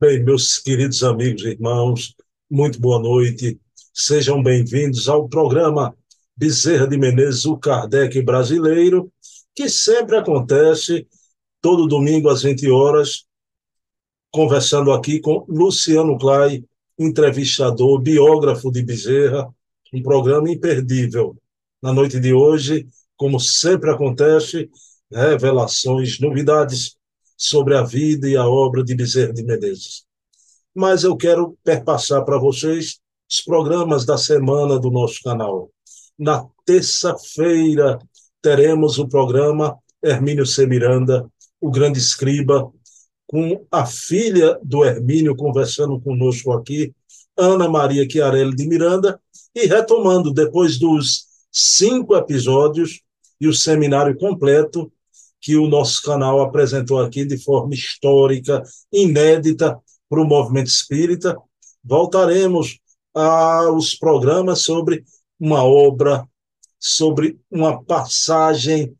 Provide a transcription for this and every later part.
Bem, meus queridos amigos e irmãos, muito boa noite. Sejam bem-vindos ao programa Bezerra de Menezes, o Kardec brasileiro, que sempre acontece todo domingo às 20 horas, conversando aqui com Luciano Clay, entrevistador, biógrafo de Bezerra, um programa imperdível. Na noite de hoje, como sempre acontece, revelações, novidades sobre a vida e a obra de Bezerra de Menezes. Mas eu quero perpassar para vocês os programas da semana do nosso canal. Na terça-feira teremos o programa Hermínio C. Miranda, o grande escriba, com a filha do Hermínio conversando conosco aqui, Ana Maria Chiarelli de Miranda, e retomando, depois dos cinco episódios e o seminário completo, que o nosso canal apresentou aqui de forma histórica, inédita para o movimento espírita. Voltaremos aos programas sobre uma obra, sobre uma passagem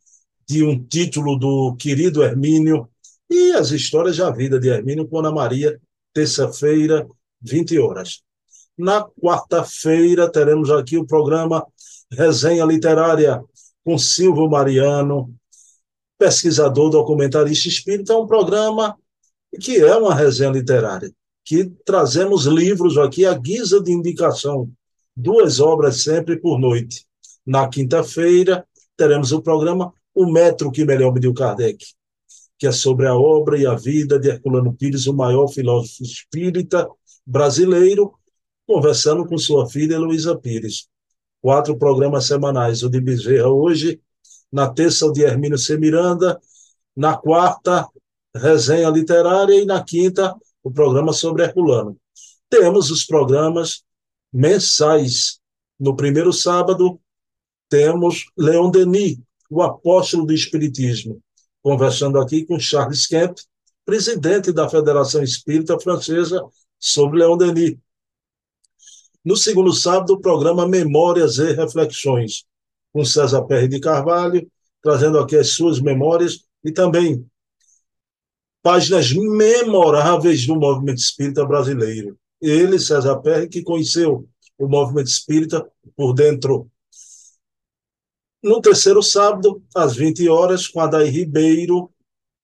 de um título do querido Hermínio e as histórias da vida de Hermínio com Ana Maria, terça-feira, 20 horas. Na quarta-feira teremos aqui o programa Resenha Literária com Silvio Mariano, pesquisador, documentarista espírita, é um programa que é uma resenha literária, que trazemos livros aqui à guisa de indicação, duas obras sempre por noite. Na quinta-feira, teremos o programa O Metro que Melhor Mediu Kardec, que é sobre a obra e a vida de Herculano Pires, o maior filósofo espírita brasileiro, conversando com sua filha Luísa Pires. Quatro programas semanais, o de Bezerra hoje, na terça o de Hermínio C. Miranda, na quarta, resenha literária e na quinta, o programa sobre Herculano. Temos os programas mensais. No primeiro sábado, temos Leon Denis, o apóstolo do Espiritismo, conversando aqui com Charles Kemp, presidente da Federação Espírita Francesa, sobre Leon Denis. No segundo sábado, o programa Memórias e Reflexões, com César Perry de Carvalho, trazendo aqui as suas memórias e também páginas memoráveis do movimento espírita brasileiro. Ele, César Perry, que conheceu o movimento espírita por dentro. No terceiro sábado, às 20 horas, com Adair Ribeiro,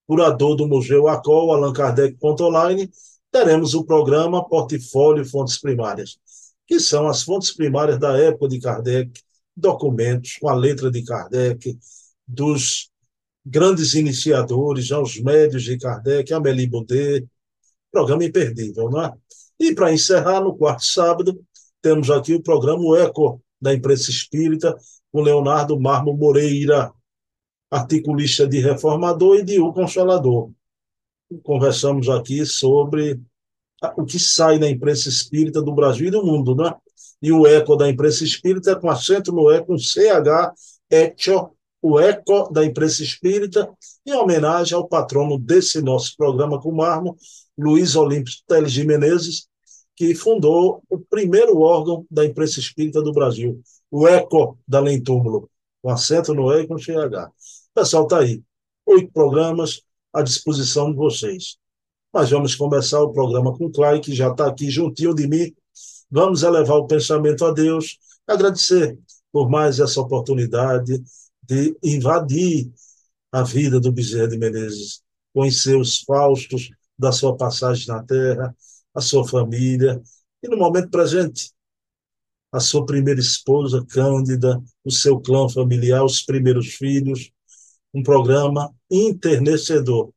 curador do Museu Acol, Allan Kardec Online, teremos o programa Portfólio Fontes Primárias, que são as fontes primárias da época de Kardec, documentos com a letra de Kardec, dos grandes iniciadores, aos médios de Kardec, Amélie Baudet, programa imperdível, não é? E para encerrar, no quarto sábado, temos aqui o programa Eco da Imprensa Espírita, com Leonardo Marmo Moreira, articulista de Reformador e de O Consolador. Conversamos aqui sobre o que sai na imprensa espírita do Brasil e do mundo, né? E o eco da imprensa espírita, com acento no E, com CH, Echo, o eco da imprensa espírita, em homenagem ao patrono desse nosso programa com Marmo, Luiz Olímpio Teles de Menezes, que fundou o primeiro órgão da imprensa espírita do Brasil, o Eco da Lentúmulo, com acento no E e com CH. Pessoal, está aí. Oito programas à disposição de vocês. Mas vamos começar o programa com o Clay, que já está aqui juntinho de mim. Vamos elevar o pensamento a Deus, agradecer por mais essa oportunidade de invadir a vida do Bezerra de Menezes, conhecer os faustos da sua passagem na Terra, a sua família, e no momento presente, a sua primeira esposa, Cândida, o seu clã familiar, os primeiros filhos, um programa internecedor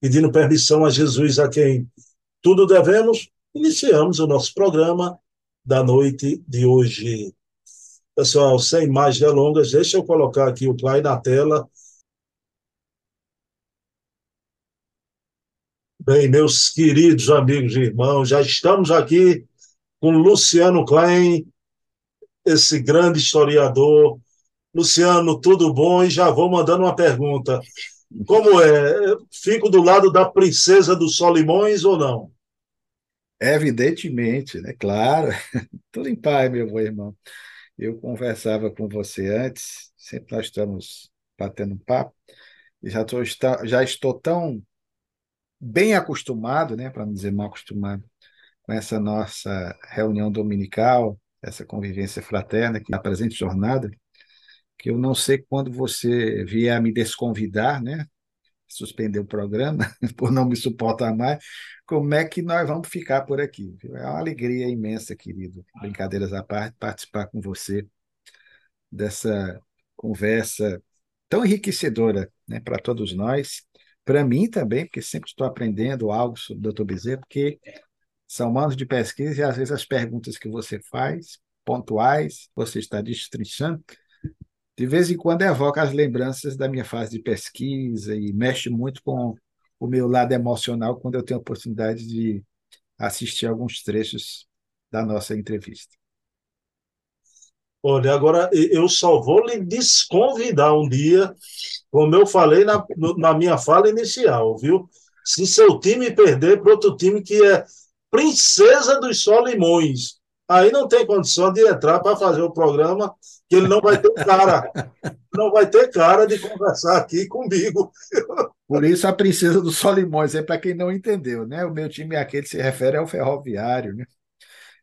pedindo permissão a Jesus, a quem tudo devemos, iniciamos o nosso programa da noite de hoje. Pessoal, sem mais delongas, deixa eu colocar aqui o Clay na tela. Bem, meus queridos amigos e irmãos, já estamos aqui com Luciano Klein, esse grande historiador. Luciano, tudo bom? E já vou mandando uma pergunta. Como é? Fico do lado da princesa dos Solimões ou não? Evidentemente, né? Claro. Tudo em paz, meu irmão. Eu conversava com você antes, sempre nós estamos batendo um papo, e já, tô, já estou tão bem acostumado, né, para não dizer mal acostumado, com essa nossa reunião dominical, essa convivência fraterna, que na presente jornada, que eu não sei quando você vier me desconvidar, né, suspender o programa, por não me suportar mais, como é que nós vamos ficar por aqui? É uma alegria imensa, querido, brincadeiras à parte, participar com você dessa conversa tão enriquecedora né, para todos nós, para mim também, porque sempre estou aprendendo algo sobre o Dr. Bezerra, porque são anos de pesquisa e às vezes as perguntas que você faz, pontuais, você está destrinchando, de vez em quando evoca as lembranças da minha fase de pesquisa e mexe muito com o meu lado emocional quando eu tenho a oportunidade de assistir alguns trechos da nossa entrevista. Olha, agora eu só vou lhe desconvidar um dia, como eu falei na, na minha fala inicial, viu? Se seu time perder para outro time que é princesa dos Solimões, aí não tem condição de entrar para fazer o programa, que ele não vai ter cara, não vai ter cara de conversar aqui comigo. Por isso a princesa dos Solimões, é para quem não entendeu, né? O meu time aqui se refere ao ferroviário, né?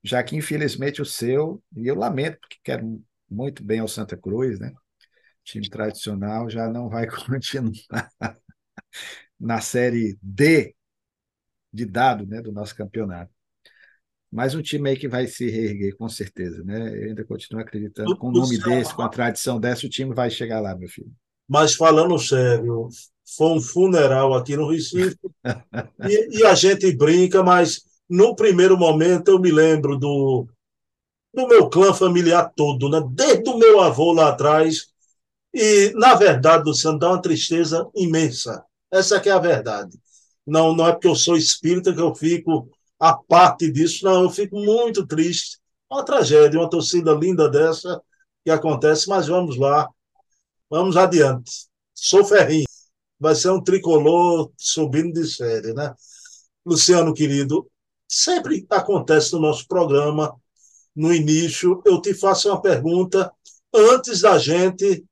já que infelizmente o seu, e eu lamento, porque quero muito bem ao Santa Cruz, né? time tradicional, já não vai continuar na Série D de dado né, do nosso campeonato. Mas um time aí que vai se reerguer, com certeza. Né? Eu ainda continuo acreditando, com o nome desse, com a tradição dessa, o time vai chegar lá, meu filho. Mas falando sério, foi um funeral aqui no Recife, e, e a gente brinca, mas no primeiro momento, eu me lembro do, do meu clã familiar todo, né? desde o meu avô lá atrás. E, na verdade, Luciano, dá uma tristeza imensa. Essa que é a verdade. Não, não é porque eu sou espírita que eu fico a parte disso, não. Eu fico muito triste. Uma tragédia, uma torcida linda dessa que acontece, mas vamos lá. Vamos adiante. Sou ferrinho. Vai ser um tricolor subindo de série, né? Luciano, querido, sempre acontece no nosso programa, no início, eu te faço uma pergunta antes da gente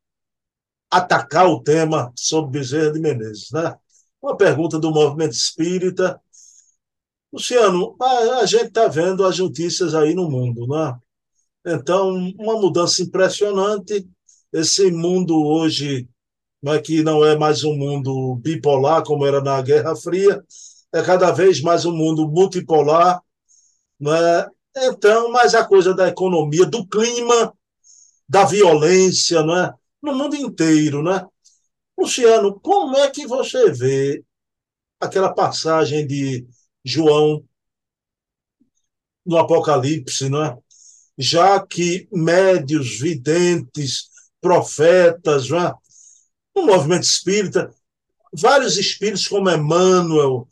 atacar o tema sobre Bezerra de Menezes, né? Uma pergunta do movimento espírita. Luciano, a, a gente está vendo as notícias aí no mundo, né? Então, uma mudança impressionante. Esse mundo hoje, é que não é mais um mundo bipolar como era na Guerra Fria, é cada vez mais um mundo multipolar, né? então, mais a coisa da economia, do clima, da violência, né? no mundo inteiro. Né? Luciano, como é que você vê aquela passagem de João no Apocalipse, né? já que médios, videntes, profetas, né? no movimento espírita, vários espíritos como Emmanuel,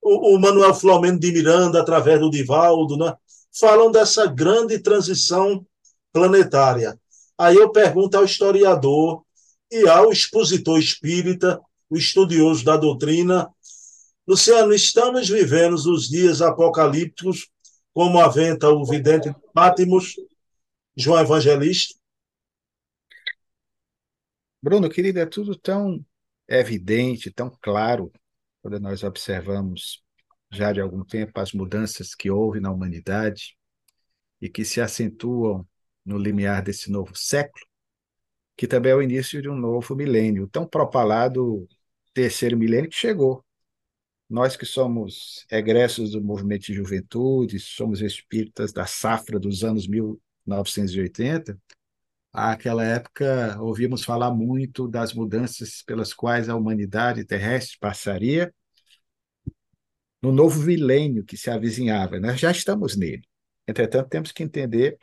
o, o Manuel Flamengo de Miranda, através do Divaldo, né? falam dessa grande transição planetária. Aí eu pergunto ao historiador e ao expositor espírita, o estudioso da doutrina, Luciano, estamos vivendo os dias apocalípticos, como aventa o vidente Pátimos, João Evangelista? Bruno, querido, é tudo tão evidente, tão claro quando nós observamos já de algum tempo as mudanças que houve na humanidade e que se acentuam no limiar desse novo século, que também é o início de um novo milênio, tão propalado terceiro milênio que chegou. Nós que somos egressos do movimento de juventude, somos espíritas da safra dos anos 1980, àquela época ouvíamos falar muito das mudanças pelas quais a humanidade terrestre passaria no novo milênio que se avizinhava. Nós já estamos nele. Entretanto, temos que entender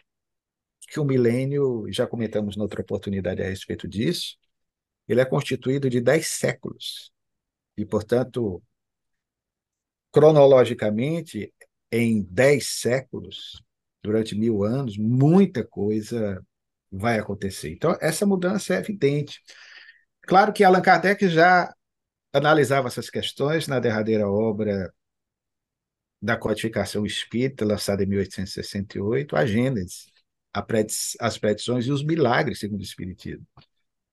que o milênio, já comentamos noutra oportunidade a respeito disso, ele é constituído de dez séculos. E, portanto, cronologicamente, em dez séculos, durante mil anos, muita coisa vai acontecer. Então, essa mudança é evidente. Claro que Allan Kardec já analisava essas questões na derradeira obra da codificação espírita, lançada em 1868, a Gênesis, as predições e os milagres, segundo o Espiritismo.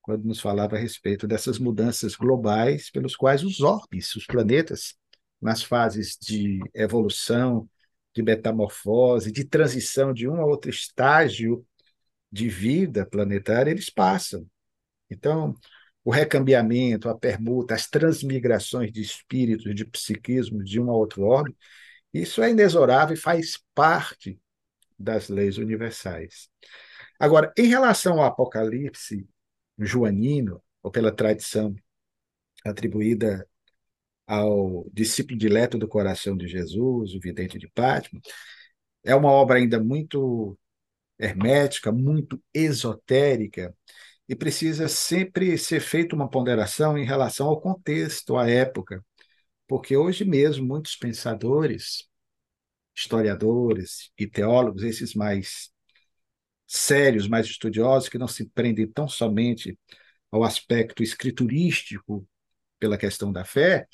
quando nos falava a respeito dessas mudanças globais pelos quais os orbes, os planetas, nas fases de evolução, de metamorfose, de transição de um a outro estágio de vida planetária, eles passam. Então, o recambiamento, a permuta, as transmigrações de espíritos, de psiquismo de um a outro orbe, isso é inexorável e faz parte das leis universais. Agora, em relação ao Apocalipse joanino, ou pela tradição atribuída ao discípulo dileto do coração de Jesus, o vidente de Pátimo, é uma obra ainda muito hermética, muito esotérica, e precisa sempre ser feita uma ponderação em relação ao contexto, à época, porque hoje mesmo muitos pensadores, historiadores e teólogos, esses mais sérios, mais estudiosos, que não se prendem tão somente ao aspecto escriturístico pela questão da fé,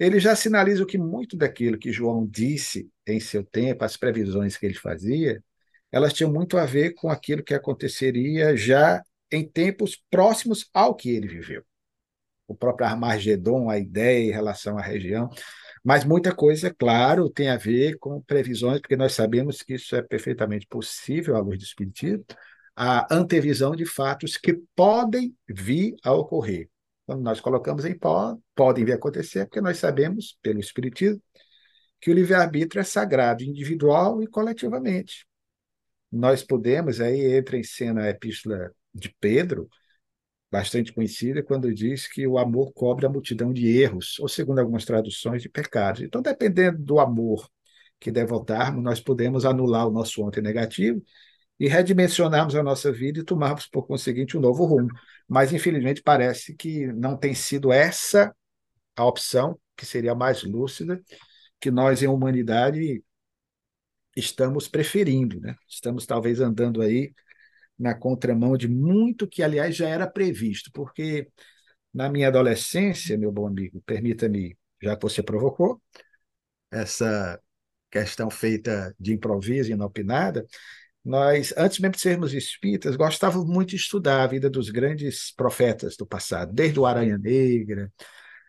ele já sinaliza que muito daquilo que João disse em seu tempo, as previsões que ele fazia, elas tinham muito a ver com aquilo que aconteceria já em tempos próximos ao que ele viveu. O próprio Armagedon, a ideia em relação à região, mas muita coisa, claro, tem a ver com previsões, porque nós sabemos que isso é perfeitamente possível à luz do Espiritismo, a antevisão de fatos que podem vir a ocorrer. Quando nós colocamos em pó, podem vir acontecer, porque nós sabemos, pelo Espiritismo, que o livre-arbítrio é sagrado, individual e coletivamente. Nós podemos, aí entra em cena a epístola de Pedro, bastante conhecida, quando diz que o amor cobre a multidão de erros, ou segundo algumas traduções, de pecados. Então, dependendo do amor que devotarmos, nós podemos anular o nosso ontem negativo e redimensionarmos a nossa vida e tomarmos, por conseguinte, um novo rumo. Mas, infelizmente, parece que não tem sido essa a opção, que seria mais lúcida, que nós, em humanidade, estamos preferindo. Né? Estamos, talvez, andando aí na contramão de muito que, aliás, já era previsto, porque na minha adolescência, meu bom amigo, permita-me, já que você provocou, essa questão feita de improviso, inopinada, nós, antes mesmo de sermos espíritas, gostávamos muito de estudar a vida dos grandes profetas do passado, desde o Aranha Negra,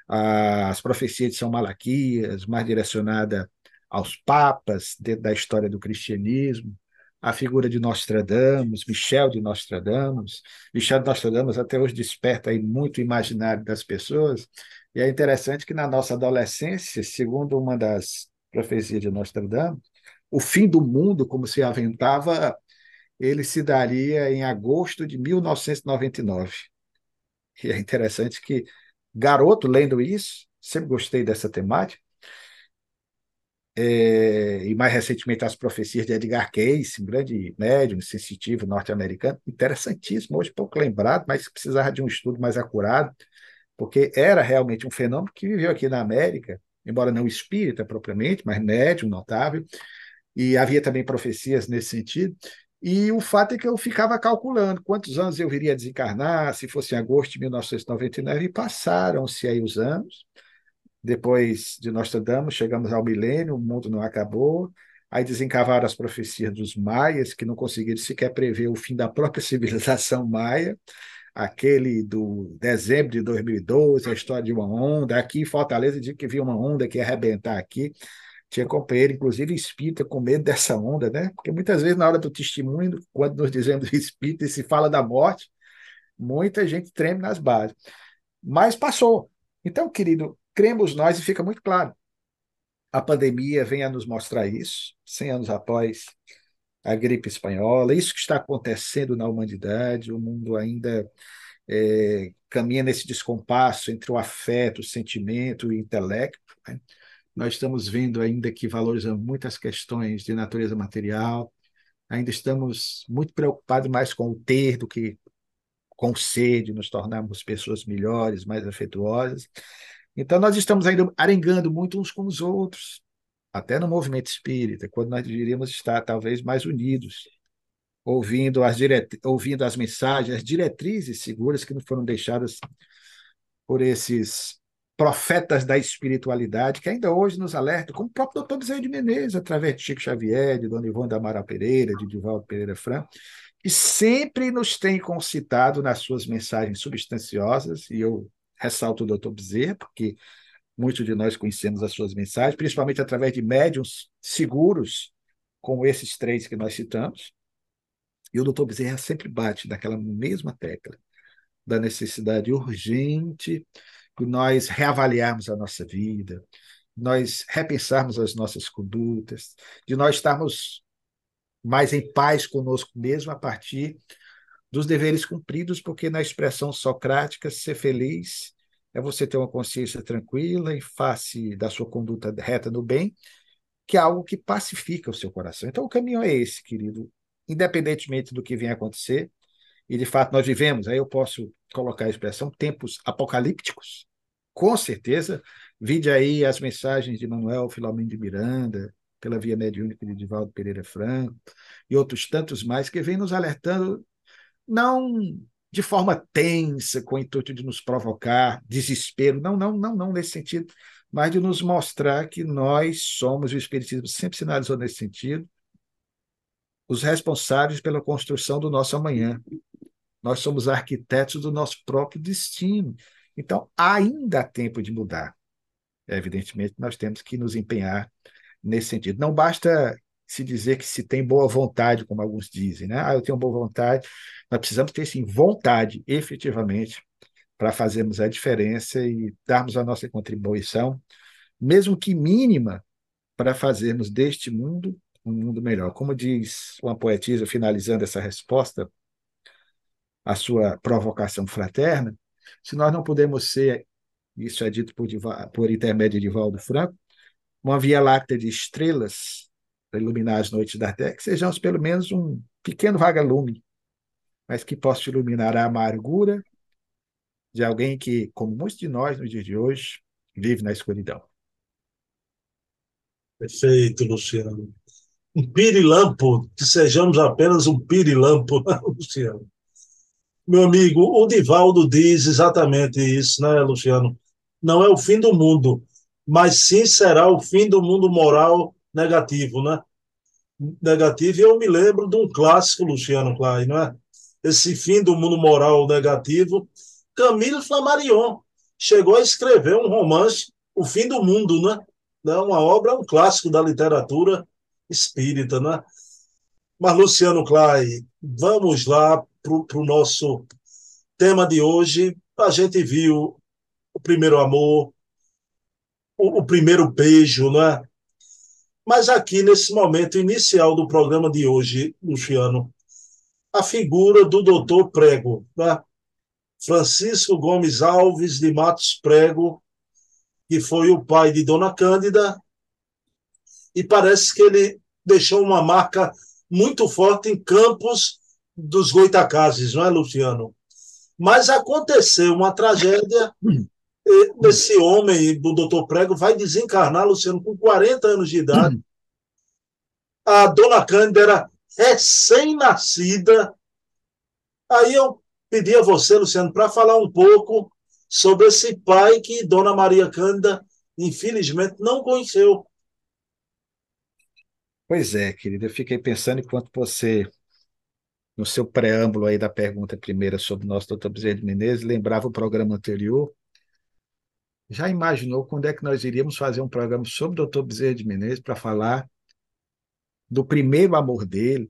as profecias de São Malaquias, mais direcionada aos papas, dentro da história do cristianismo, a figura de Nostradamus, Michel de Nostradamus. Michel de Nostradamus até hoje desperta aí muito o imaginário das pessoas, e é interessante que na nossa adolescência, segundo uma das profecias de Nostradamus, o fim do mundo, como se aventava, ele se daria em agosto de 1999. E é interessante que, garoto, lendo isso, sempre gostei dessa temática, é, e mais recentemente as profecias de Edgar Cayce, um grande médium sensitivo norte-americano, interessantíssimo, hoje pouco lembrado, mas precisava de um estudo mais acurado, porque era realmente um fenômeno que viveu aqui na América, embora não espírita propriamente, mas médium notável, e havia também profecias nesse sentido. E o fato é que eu ficava calculando quantos anos eu viria a desencarnar, se fosse em agosto de 1999, e passaram-se aí os anos, depois de Nostradamus, chegamos ao milênio, o mundo não acabou. Aí desencavaram as profecias dos maias, que não conseguiram sequer prever o fim da própria civilização maia. Aquele do dezembro de 2012, a história de uma onda. Aqui em Fortaleza, de que viu uma onda que ia arrebentar aqui. Tinha companheiro, inclusive espírita, com medo dessa onda, né? Porque muitas vezes, na hora do testemunho, quando nos dizemos espírita e se fala da morte, muita gente treme nas bases. Mas passou. Então, querido, cremos nós, e fica muito claro. A pandemia vem a nos mostrar isso, 100 anos após a gripe espanhola, isso que está acontecendo na humanidade, o mundo ainda é, caminha nesse descompasso entre o afeto, o sentimento e o intelecto. Né? Nós estamos vendo ainda que valorizamos muitas questões de natureza material, ainda estamos muito preocupados mais com o ter do que com o ser, de nos tornarmos pessoas melhores, mais afetuosas. Então, nós estamos ainda arengando muito uns com os outros, até no movimento espírita, quando nós deveríamos estar talvez mais unidos, ouvindo as, diret... ouvindo as mensagens, as diretrizes seguras que nos foram deixadas por esses profetas da espiritualidade, que ainda hoje nos alertam, como o próprio doutor Bezerra de Menezes, através de Chico Xavier, de Dona Ivone da Amaral Pereira, de Divaldo Pereira Franco, e sempre nos tem concitado nas suas mensagens substanciosas, e eu ressalto o doutor Bezerra, porque muitos de nós conhecemos as suas mensagens, principalmente através de médiums seguros, como esses três que nós citamos. E o doutor Bezerra sempre bate naquela mesma tecla da necessidade urgente nós reavaliarmos a nossa vida, nós repensarmos as nossas condutas, de nós estarmos mais em paz conosco mesmo a partir dos deveres cumpridos, porque na expressão socrática, ser feliz é você ter uma consciência tranquila em face da sua conduta reta no bem, que é algo que pacifica o seu coração. Então, o caminho é esse, querido. Independentemente do que venha acontecer, e de fato nós vivemos, aí eu posso colocar a expressão, tempos apocalípticos, com certeza. Vide aí as mensagens de Manuel Filomeno de Miranda, pela via mediúnica de Divaldo Pereira Franco, e outros tantos mais que vêm nos alertando, não de forma tensa, com o intuito de nos provocar desespero, não, não, não, não nesse sentido, mas de nos mostrar que nós somos, o Espiritismo sempre sinalizou nesse sentido, os responsáveis pela construção do nosso amanhã. Nós somos arquitetos do nosso próprio destino. Então, ainda há tempo de mudar. Evidentemente, nós temos que nos empenhar nesse sentido. Não basta se dizer que se tem boa vontade, como alguns dizem, né? Ah, eu tenho boa vontade. Nós precisamos ter, sim, vontade, efetivamente, para fazermos a diferença e darmos a nossa contribuição, mesmo que mínima, para fazermos deste mundo um mundo melhor. Como diz uma poetisa, finalizando essa resposta, a sua provocação fraterna, se nós não podemos ser, isso é dito por, por intermédio de Valdo Franco, uma via láctea de estrelas para iluminar as noites da Terra, que sejamos pelo menos um pequeno vagalume, mas que possa iluminar a amargura de alguém que, como muitos de nós no dia de hoje, vive na escuridão. Perfeito, Luciano. Um pirilampo, que sejamos apenas um pirilampo, Luciano. Meu amigo, o Divaldo diz exatamente isso, né, Luciano? Não é o fim do mundo, mas sim será o fim do mundo moral negativo, né? Negativo, e eu me lembro de um clássico, Luciano Klein, não é? Esse fim do mundo moral negativo, Camille Flammarion chegou a escrever um romance, O Fim do Mundo, né? né? Uma obra, um clássico da literatura espírita, né? Mas, Luciano Klein, vamos lá para o nosso tema de hoje. A gente viu o primeiro amor, o, o primeiro beijo, né? Mas aqui, nesse momento inicial do programa de hoje, Luciano, a figura do doutor Prego, né? Francisco Gomes Alves de Matos Prego, que foi o pai de Dona Cândida, e parece que ele deixou uma marca muito forte em Campos dos Goitacazes, não é, Luciano? Mas aconteceu uma tragédia esse homem do doutor Prego vai desencarnar, Luciano, com 40 anos de idade. A dona Cândida era recém-nascida. Aí eu pedi a você, Luciano, para falar um pouco sobre esse pai que Dona Maria Cândida, infelizmente, não conheceu. Pois é, querida, eu fiquei pensando enquanto você, no seu preâmbulo aí da pergunta primeira sobre o nosso doutor Bezerra de Menezes, lembrava o programa anterior, já imaginou quando é que nós iríamos fazer um programa sobre o Dr. Bezerra de Menezes para falar do primeiro amor dele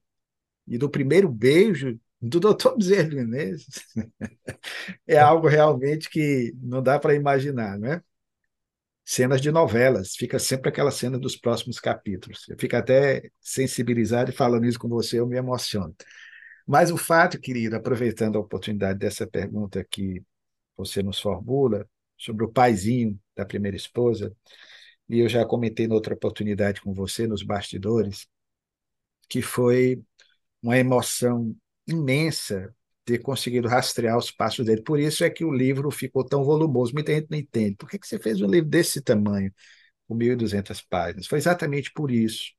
e do primeiro beijo do Dr. Bezerra de Menezes? é algo realmente que não dá para imaginar, né? Cenas de novelas, fica sempre aquela cena dos próximos capítulos. Eu fico até sensibilizado e falando isso com você, eu me emociono. Mas o fato, querido, aproveitando a oportunidade dessa pergunta que você nos formula, sobre o paizinho da primeira esposa, e eu já comentei noutra oportunidade com você, nos bastidores, que foi uma emoção imensa ter conseguido rastrear os passos dele. Por isso é que o livro ficou tão volumoso. Muita gente não entende. Por que você fez um livro desse tamanho, com 1.200 páginas? Foi exatamente por isso.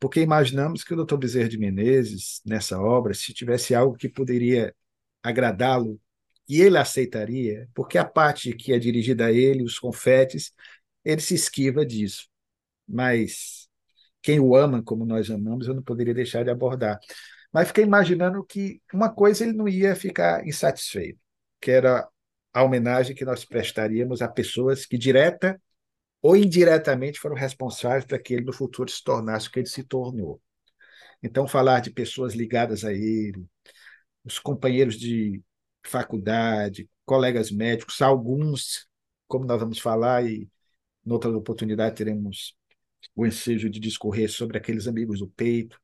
Porque imaginamos que o Dr. Bezerra de Menezes, nessa obra, se tivesse algo que poderia agradá-lo e ele aceitaria, porque a parte que é dirigida a ele, os confetes, ele se esquiva disso. Mas quem o ama como nós amamos, eu não poderia deixar de abordar. Mas fiquei imaginando que uma coisa ele não ia ficar insatisfeito, que era a homenagem que nós prestaríamos a pessoas que direta ou indiretamente foram responsáveis para que ele no futuro se tornasse o que ele se tornou. Então, falar de pessoas ligadas a ele, os companheiros de faculdade, colegas médicos, alguns, como nós vamos falar, e noutra oportunidade teremos o ensejo de discorrer sobre aqueles amigos do peito.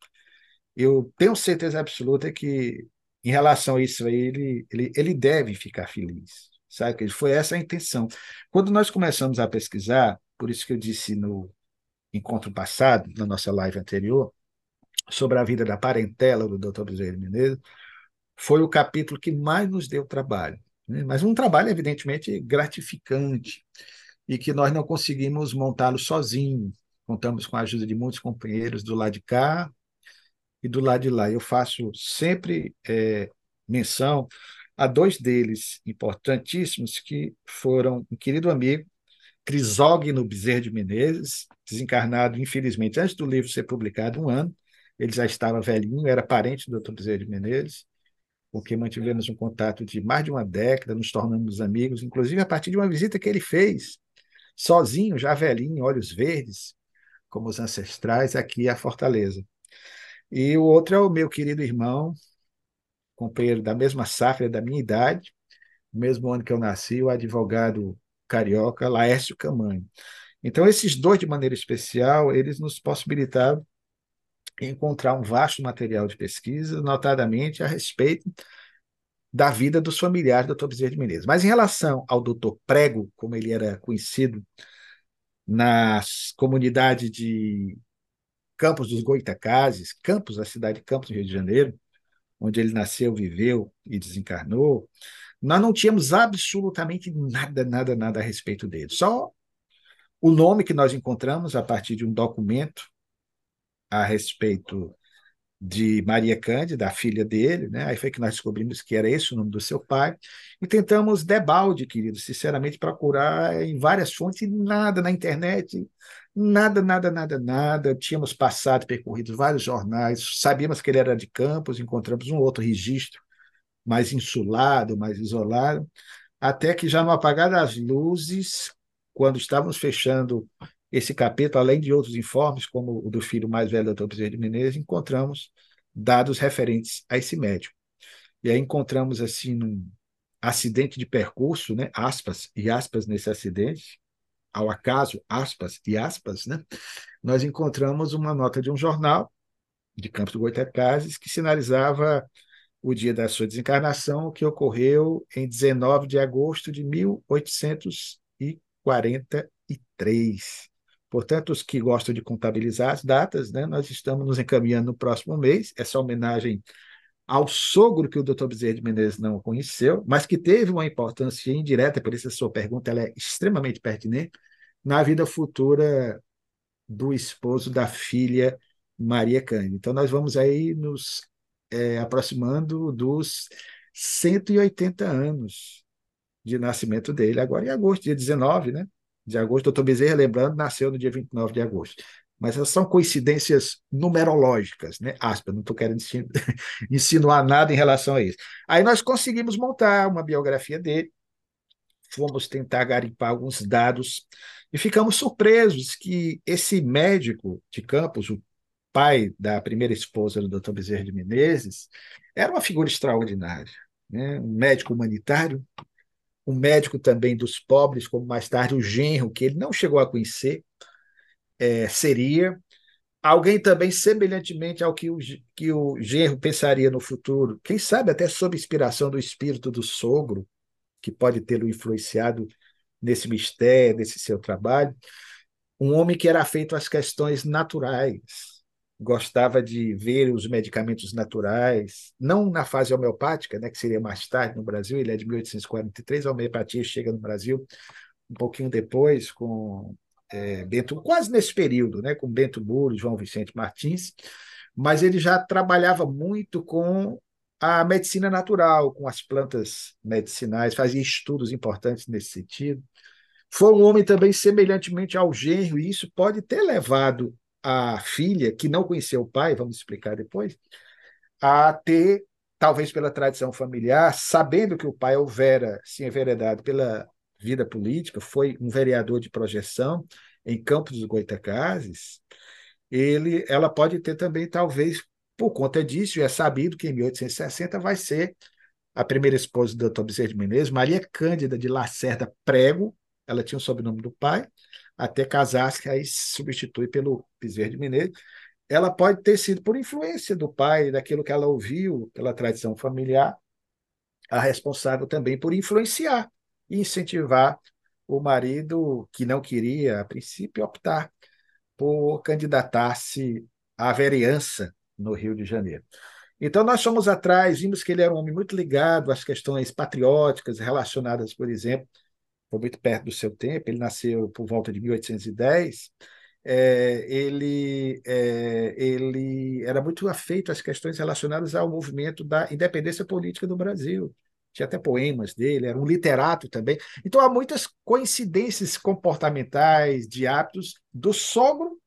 Eu tenho certeza absoluta que, em relação a isso aí, ele, ele, ele deve ficar feliz. Sabe? Foi essa a intenção. Quando nós começamos a pesquisar, por isso que eu disse no encontro passado, na nossa live anterior, sobre a vida da parentela do Dr. Bezerra Menezes, foi o capítulo que mais nos deu trabalho. Né? Mas um trabalho, evidentemente, gratificante e que nós não conseguimos montá-lo sozinho. Contamos com a ajuda de muitos companheiros do lado de cá e do lado de lá. Eu faço sempre é, menção a dois deles importantíssimos que foram um querido amigo, Crisógno Bezerra de Menezes, desencarnado, infelizmente, antes do livro ser publicado, um ano. Ele já estava velhinho, era parente do Dr. Bezerra de Menezes, porque mantivemos um contato de mais de uma década, nos tornamos amigos, inclusive a partir de uma visita que ele fez, sozinho, já velhinho, olhos verdes, como os ancestrais, aqui à Fortaleza. E o outro é o meu querido irmão, companheiro da mesma safra, da minha idade, mesmo ano que eu nasci, o advogado carioca Laércio Camanho. Então, esses dois, de maneira especial, eles nos possibilitaram encontrar um vasto material de pesquisa, notadamente a respeito da vida dos familiares do Dr. Bezerra de Menezes. Mas em relação ao doutor Prego, como ele era conhecido na comunidade de Campos dos Goitacazes, Campos, a cidade de Campos, no Rio de Janeiro, onde ele nasceu, viveu e desencarnou, nós não tínhamos absolutamente nada, nada, nada a respeito dele. Só o nome que nós encontramos a partir de um documento a respeito de Maria Cândida, a filha dele, né? Aí foi que nós descobrimos que era esse o nome do seu pai, e tentamos debalde, querido, sinceramente procurar em várias fontes e nada na internet, nada, nada, nada, nada. Tínhamos passado, percorrido vários jornais, sabíamos que ele era de Campos, encontramos um outro registro mais insulado, mais isolado, até que já no apagar das luzes, quando estávamos fechando esse capítulo, além de outros informes, como o do filho mais velho do Dr. Bezerra de Menezes, encontramos dados referentes a esse médico. E aí encontramos assim um acidente de percurso, né, aspas e aspas nesse acidente, ao acaso, aspas e aspas, né, nós encontramos uma nota de um jornal de Campos do Goitacazes que sinalizava o dia da sua desencarnação, que ocorreu em 19 de agosto de 1843. Portanto, os que gostam de contabilizar as datas, né, nós estamos nos encaminhando no próximo mês, essa homenagem ao sogro que o doutor Bezerra de Menezes não conheceu, mas que teve uma importância indireta, por isso a sua pergunta ela é extremamente pertinente, na vida futura do esposo da filha Maria Cândida. Então, nós vamos aí nos é, aproximando dos 180 anos de nascimento dele, agora em agosto, dia 19, né? de agosto. Doutor Bezerra, lembrando, nasceu no dia 29 de agosto. Mas essas são coincidências numerológicas, né? Aspas, não estou querendo insinuar nada em relação a isso. Aí nós conseguimos montar uma biografia dele, fomos tentar garimpar alguns dados e ficamos surpresos que esse médico de Campos, o pai da primeira esposa do Dr. Bezerra de Menezes, era uma figura extraordinária, né? um médico humanitário, um médico também dos pobres, como mais tarde o genro, que ele não chegou a conhecer, é, seria alguém também semelhantemente ao que o, que o genro pensaria no futuro, quem sabe até sob inspiração do espírito do sogro, que pode tê-lo influenciado nesse mistério, nesse seu trabalho, um homem que era feito às questões naturais, gostava de ver os medicamentos naturais, não na fase homeopática, né, que seria mais tarde no Brasil, ele é de 1843, a homeopatia chega no Brasil um pouquinho depois, com é, Bento, quase nesse período, né, com Bento Muro, João Vicente Martins, mas ele já trabalhava muito com a medicina natural, com as plantas medicinais, fazia estudos importantes nesse sentido. Foi um homem também semelhantemente ao genro, e isso pode ter levado a filha, que não conheceu o pai, vamos explicar depois, a ter, talvez pela tradição familiar, sabendo que o pai houvera se enveredado pela vida política, foi um vereador de projeção em Campos dos Goitacazes, ele, ela pode ter também, talvez, por conta disso, é sabido que em 1860 vai ser a primeira esposa do Dr. Bezerra de Menezes, Maria Cândida de Lacerda Prego, ela tinha o sobrenome do pai, até casar-se, aí substitui pelo Bezerra de Menezes. Ela pode ter sido por influência do pai, daquilo que ela ouviu pela tradição familiar, a responsável também por influenciar e incentivar o marido que não queria, a princípio, optar por candidatar-se à vereança no Rio de Janeiro. Então, nós fomos atrás, vimos que ele era um homem muito ligado às questões patrióticas relacionadas, por exemplo, foi muito perto do seu tempo, ele nasceu por volta de 1810, é, ele, é, ele era muito afeito às questões relacionadas ao movimento da independência política do Brasil. Tinha até poemas dele, era um literato também. Então há muitas coincidências comportamentais, de hábitos do sogro,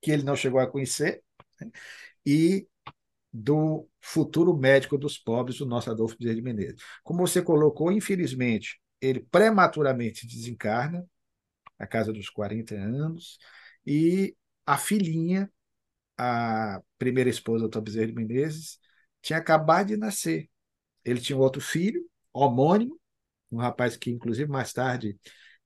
que ele não chegou a conhecer, né? e do futuro médico dos pobres, o nosso Adolfo Bezerra de Menezes. Como você colocou, infelizmente, ele prematuramente desencarna, a casa dos 40 anos, e a filhinha, a primeira esposa do Bezerra de Menezes, tinha acabado de nascer. Ele tinha outro filho, homônimo, um rapaz que, inclusive, mais tarde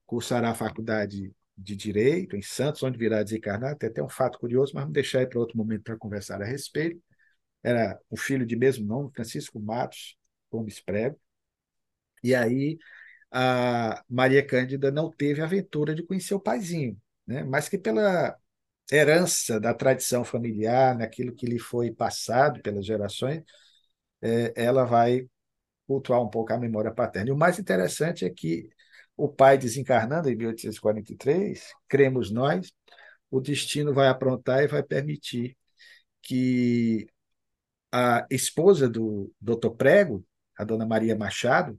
cursará a faculdade de Direito em Santos, onde virá desencarnar. Tem até um fato curioso, mas vamos deixar aí para outro momento para conversar a respeito era o filho de mesmo nome, Francisco Matos Gomes Prego. E aí a Maria Cândida não teve a aventura de conhecer o paizinho, né? mas que pela herança da tradição familiar, naquilo que lhe foi passado pelas gerações, é, ela vai cultuar um pouco a memória paterna. E o mais interessante é que o pai desencarnando em 1843, cremos nós, o destino vai aprontar e vai permitir que a esposa do Dr. Prego, a dona Maria Machado,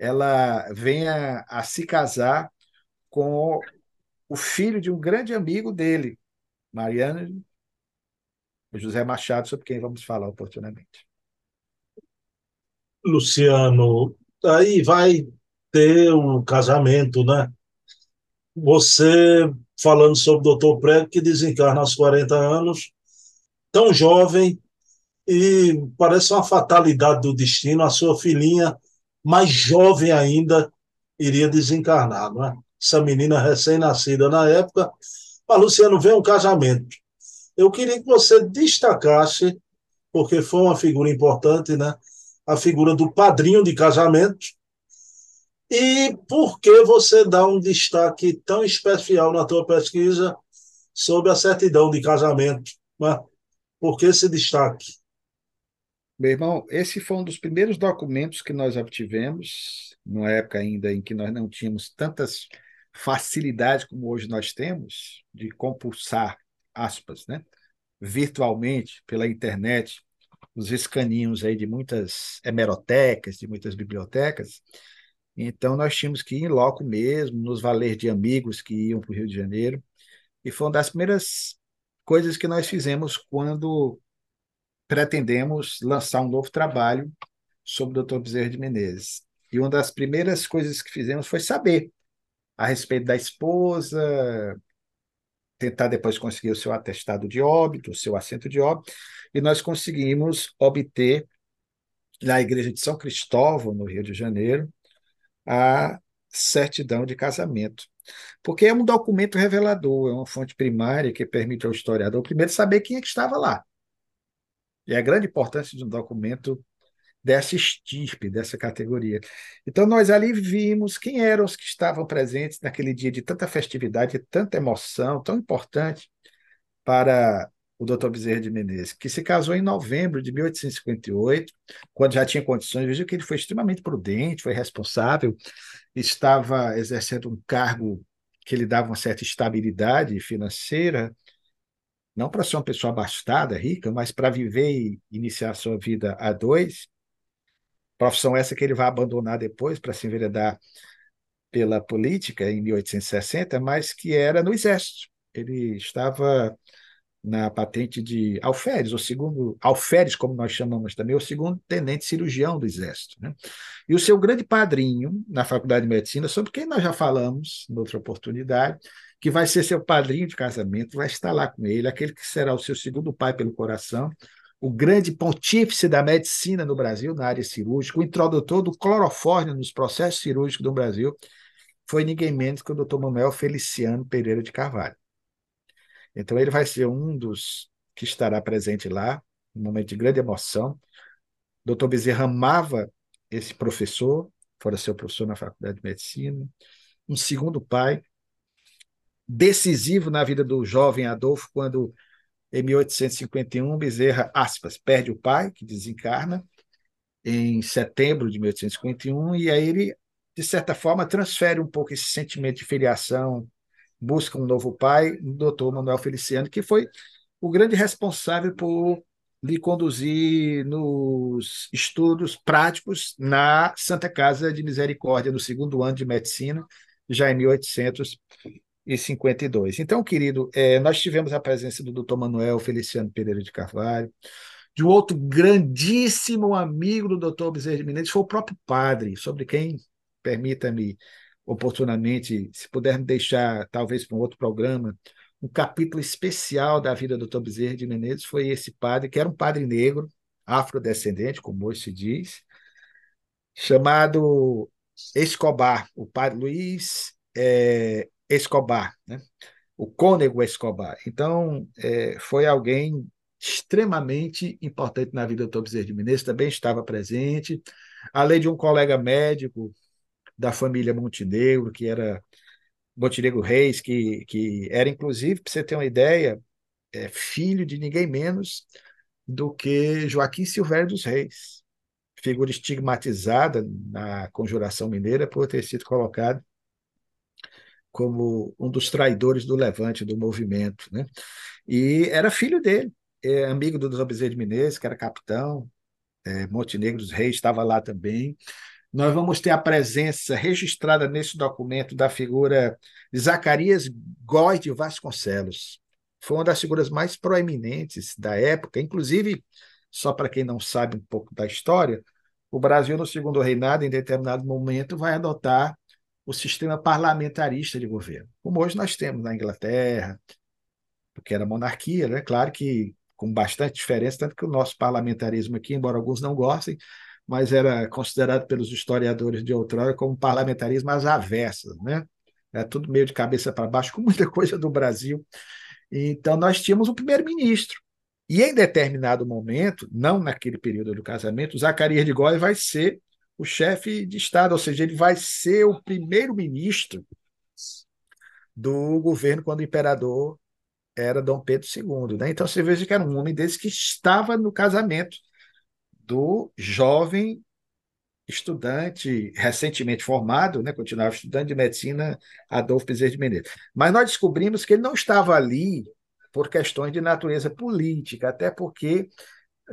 ela venha a se casar com o filho de um grande amigo dele, Mariano José Machado, sobre quem vamos falar oportunamente. Luciano, aí vai ter um casamento, né? Você falando sobre o doutor Prego, que desencarna aos 40 anos, tão jovem, e parece uma fatalidade do destino, a sua filhinha, mais jovem ainda, iria desencarnar, não é? Essa menina recém-nascida na época. Mas, Luciano, vem um casamento. Eu queria que você destacasse, porque foi uma figura importante, né? A figura do padrinho de casamento. E por que você dá um destaque tão especial na tua pesquisa sobre a certidão de casamento? Né? Por que esse destaque? Meu irmão, esse foi um dos primeiros documentos que nós obtivemos, numa época ainda em que nós não tínhamos tantas facilidades como hoje nós temos de compulsar, aspas, né, virtualmente pela internet, os escaninhos aí de muitas hemerotecas, de muitas bibliotecas. Então nós tínhamos que ir em loco mesmo, nos valer de amigos que iam para o Rio de Janeiro. E foi uma das primeiras coisas que nós fizemos quando pretendemos lançar um novo trabalho sobre o Dr. Bezerra de Menezes. E uma das primeiras coisas que fizemos foi saber a respeito da esposa, tentar depois conseguir o seu atestado de óbito, o seu assento de óbito, e nós conseguimos obter na igreja de São Cristóvão, no Rio de Janeiro, a certidão de casamento. Porque é um documento revelador, é uma fonte primária que permite ao historiador primeiro saber quem é que estava lá. E a grande importância de um documento dessa estirpe, dessa categoria. Então, nós ali vimos quem eram os que estavam presentes naquele dia de tanta festividade, de tanta emoção, tão importante para o Dr. Bezerra de Menezes, que se casou em novembro de 1858, quando já tinha condições. Veja que ele foi extremamente prudente, foi responsável, estava exercendo um cargo que lhe dava uma certa estabilidade financeira, não para ser uma pessoa abastada, rica, mas para viver e iniciar sua vida a dois. Profissão essa que ele vai abandonar depois para se enveredar pela política em 1860, mas que era no exército. Ele estava na patente de alferes, o segundo alferes, como nós chamamos também, o segundo tenente cirurgião do Exército. Né? E o seu grande padrinho na Faculdade de Medicina, sobre quem nós já falamos em outra oportunidade, que vai ser seu padrinho de casamento, vai estar lá com ele, aquele que será o seu segundo pai pelo coração, o grande pontífice da medicina no Brasil, na área cirúrgica, o introdutor do clorofórmio nos processos cirúrgicos do Brasil, foi ninguém menos que o Dr. Manuel Feliciano Pereira de Carvalho. Então, ele vai ser um dos que estará presente lá, um momento de grande emoção. O Dr. Bezerra amava esse professor, fora seu professor na Faculdade de Medicina, um segundo pai, decisivo na vida do jovem Adolfo, quando, em 1851, Bezerra, aspas, perde o pai, que desencarna, em setembro de 1851, e aí ele, de certa forma, transfere um pouco esse sentimento de filiação, busca um novo pai, o doutor Manuel Feliciano, que foi o grande responsável por lhe conduzir nos estudos práticos na Santa Casa de Misericórdia, no segundo ano de medicina, já em 1852. Então, querido, é, nós tivemos a presença do doutor Manuel Feliciano Pereira de Carvalho, de um outro grandíssimo amigo do doutor Bezerra de Menezes, foi o próprio padre, sobre quem, permita-me oportunamente, se puder me deixar, talvez para um outro programa, um capítulo especial da vida do Dr. Bezerra de Menezes foi esse padre, que era um padre negro, afrodescendente, como hoje se diz, chamado Escobar, o padre Luiz é, Escobar, né? o cônego Escobar. Então, é, foi alguém extremamente importante na vida do Dr. Bezerra de Menezes, também estava presente, além de um colega médico da família Montenegro, que era Montenegro Reis, que, que era, inclusive, para você ter uma ideia, é, filho de ninguém menos do que Joaquim Silvério dos Reis, figura estigmatizada na Conjuração Mineira por ter sido colocado como um dos traidores do levante, do movimento. Né? E era filho dele, é, amigo do. Bezerra de Menezes, que era capitão, é, Montenegro dos Reis estava lá também nós vamos ter a presença registrada nesse documento da figura de Zacarias Góes de Vasconcelos. Foi uma das figuras mais proeminentes da época, inclusive, só para quem não sabe um pouco da história, o Brasil, no segundo reinado, em determinado momento, vai adotar o sistema parlamentarista de governo, como hoje nós temos na Inglaterra, porque era monarquia, né? Claro que com bastante diferença, tanto que o nosso parlamentarismo aqui, embora alguns não gostem, mas era considerado pelos historiadores de outrora como parlamentarismo às avessas, né? É tudo meio de cabeça para baixo, com muita coisa do Brasil. Então, nós tínhamos um primeiro-ministro. E em determinado momento, não naquele período do casamento, Zacarias de Góes vai ser o chefe de Estado, ou seja, ele vai ser o primeiro-ministro do governo quando o imperador era Dom Pedro II. Né? Então, você veja que era um homem desse que estava no casamento do jovem estudante recentemente formado, né, continuava estudante de medicina, Adolfo Bezerra de Menezes. Mas nós descobrimos que ele não estava ali por questões de natureza política, até porque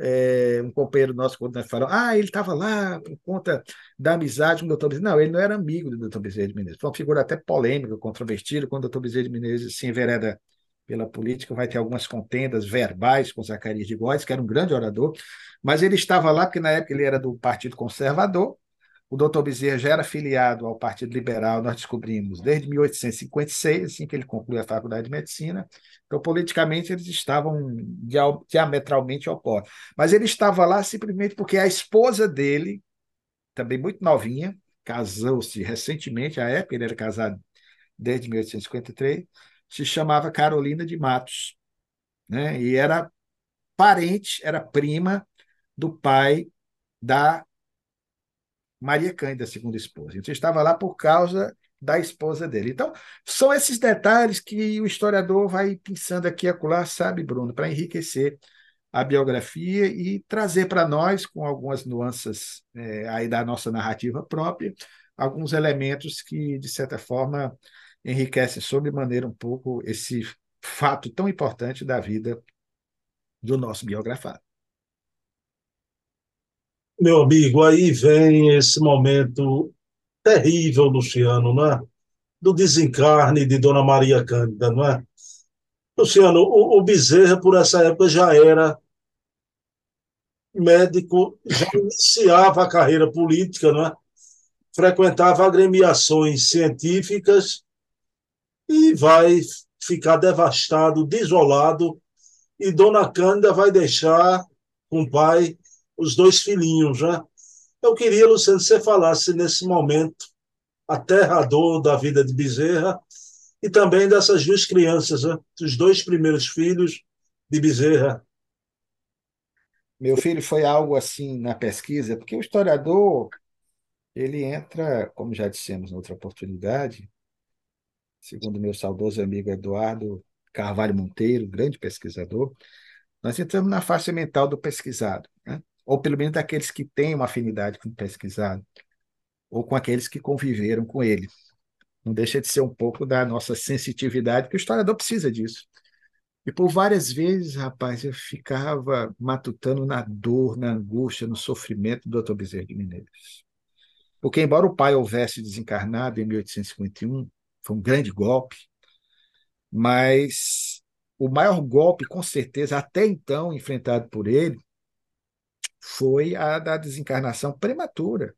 é, um companheiro nosso, quando nós falamos, ah, ele estava lá por conta da amizade com o doutor Bezerra. Não, ele não era amigo do doutor Bezerra de Menezes. Foi uma figura até polêmica, controvertida, quando o doutor Bezerra de Menezes se envereda pela política, vai ter algumas contendas verbais com Zacarias de Góes, que era um grande orador, mas ele estava lá porque na época ele era do Partido Conservador, o doutor Bezerra já era filiado ao Partido Liberal, nós descobrimos, desde 1856, assim que ele concluiu a Faculdade de Medicina. Então, politicamente, eles estavam diametralmente opostos. Mas ele estava lá simplesmente porque a esposa dele, também muito novinha, casou-se recentemente, à época ele era casado desde 1853, se chamava Carolina de Matos, né? e era parente, era prima do pai da Maria Cândida, segunda esposa. Então, estava lá por causa da esposa dele. Então, são esses detalhes que o historiador vai pensando aqui e acolá, sabe, Bruno, para enriquecer a biografia e trazer para nós, com algumas nuances é, aí da nossa narrativa própria, alguns elementos que, de certa forma, enriquece sobremaneira um pouco esse fato tão importante da vida do nosso biografado. Meu amigo, aí vem esse momento terrível, Luciano, não é? Do desencarne de Dona Maria Cândida, não é? Luciano, o, o Bezerra, por essa época, já era médico, já iniciava a carreira política, não é? frequentava agremiações científicas e vai ficar devastado, desolado, e Dona Cândida vai deixar com o pai os dois filhinhos, né? Eu queria, Luciano, que você falasse nesse momento aterrador da vida de Bezerra e também dessas duas crianças, né? os dois primeiros filhos de Bezerra. Meu filho foi algo assim na pesquisa, porque o historiador ele entra, como já dissemos em outra oportunidade, segundo meu saudoso amigo Eduardo Carvalho Monteiro, grande pesquisador, nós entramos na faixa mental do pesquisado, né? Ou pelo menos daqueles que têm uma afinidade com o pesquisado, ou com aqueles que conviveram com ele. Não deixa de ser um pouco da nossa sensitividade, que o historiador precisa disso. E por várias vezes, rapaz, eu ficava matutando na dor, na angústia, no sofrimento do Dr. Bezerra de Menezes. Porque, embora o pai houvesse desencarnado em 1851, foi um grande golpe, mas o maior golpe, com certeza, até então enfrentado por ele, foi a da desencarnação prematura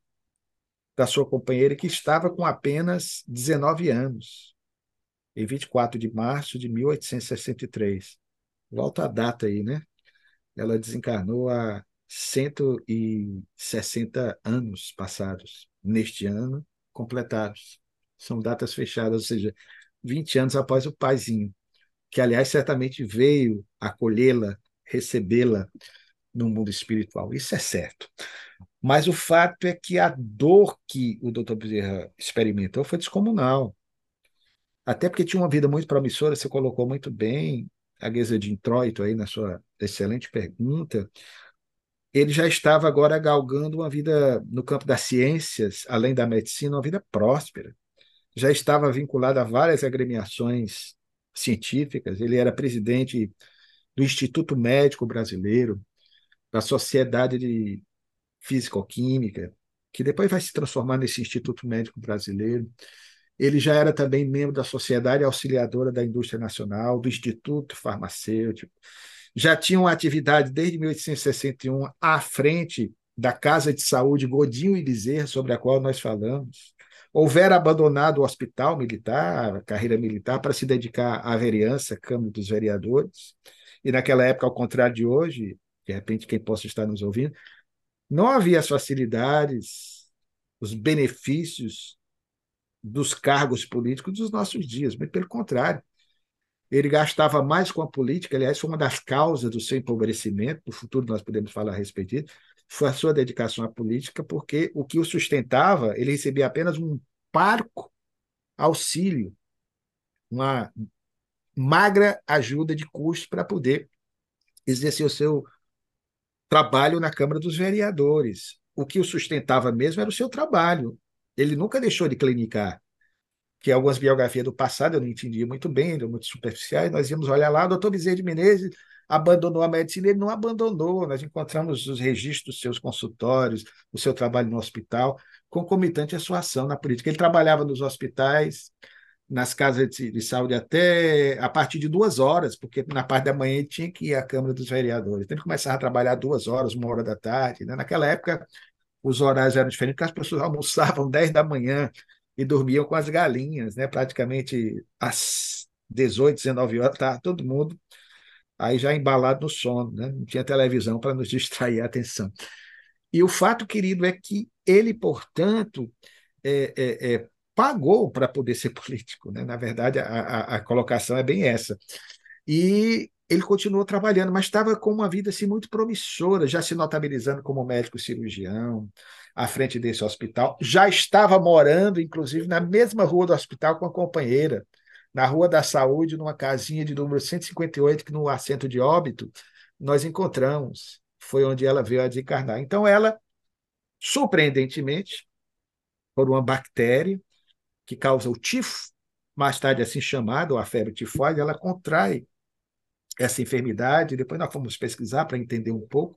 da sua companheira, que estava com apenas 19 anos, em 24 de março de 1863. Volta a data aí, né? Ela desencarnou há 160 anos passados, neste ano, completados. São datas fechadas, ou seja, 20 anos após o paizinho, que, aliás, certamente veio acolhê-la, recebê-la no mundo espiritual. Isso é certo. Mas o fato é que a dor que o Dr. Bezerra experimentou foi descomunal. Até porque tinha uma vida muito promissora, você colocou muito bem a guesa de introito aí na sua excelente pergunta ele já estava agora galgando uma vida no campo das ciências, além da medicina, uma vida próspera. Já estava vinculado a várias agremiações científicas, ele era presidente do Instituto Médico Brasileiro, da Sociedade de Físico-Química, que depois vai se transformar nesse Instituto Médico Brasileiro. Ele já era também membro da Sociedade Auxiliadora da Indústria Nacional, do Instituto Farmacêutico já tinham atividade desde 1861 à frente da Casa de Saúde Godinho e Bezerra, sobre a qual nós falamos. Houvera abandonado o hospital militar, a carreira militar, para se dedicar à vereança, Câmara dos Vereadores. E naquela época, ao contrário de hoje, de repente quem possa estar nos ouvindo, não havia as facilidades, os benefícios dos cargos políticos dos nossos dias, mas pelo contrário, ele gastava mais com a política, aliás, foi uma das causas do seu empobrecimento, no futuro nós podemos falar a respeito disso, foi a sua dedicação à política, porque o que o sustentava, ele recebia apenas um parco auxílio, uma magra ajuda de custo para poder exercer o seu trabalho na Câmara dos Vereadores. O que o sustentava mesmo era o seu trabalho. Ele nunca deixou de clinicar que algumas biografias do passado eu não entendia muito bem, eram muito superficiais. Nós íamos olhar lá, o doutor Bezerra de Menezes abandonou a medicina, ele não abandonou. Nós encontramos os registros dos seus consultórios, o seu trabalho no hospital, concomitante à sua ação na política. Ele trabalhava nos hospitais, nas casas de, de, saúde até a partir de duas horas, porque na parte da manhã tinha que ir à Câmara dos Vereadores. Então ele começava a trabalhar duas horas, uma hora da tarde. Né? Naquela época, os horários eram diferentes, porque as pessoas almoçavam 10 da manhã, e dormiam com as galinhas, né? praticamente às 18, 19 horas, tá todo mundo aí já embalado no sono, né? não tinha televisão para nos distrair a atenção. E o fato, querido, é que ele, portanto, é, é, é, pagou para poder ser político. Né? Na verdade, a, a, a, colocação é bem essa. E ele continuou trabalhando, mas estava com uma vida assim, muito promissora, já se notabilizando como médico cirurgião, à frente desse hospital. Já estava morando, inclusive, na mesma rua do hospital com a companheira, na Rua da Saúde, numa casinha de número 158, que no assento de óbito nós encontramos. Foi onde ela veio a desencarnar. Então, ela, surpreendentemente, por uma bactéria que causa o tifo, mais tarde assim chamado, a febre tifoide, ela contrai essa enfermidade. Depois nós fomos pesquisar para entender um pouco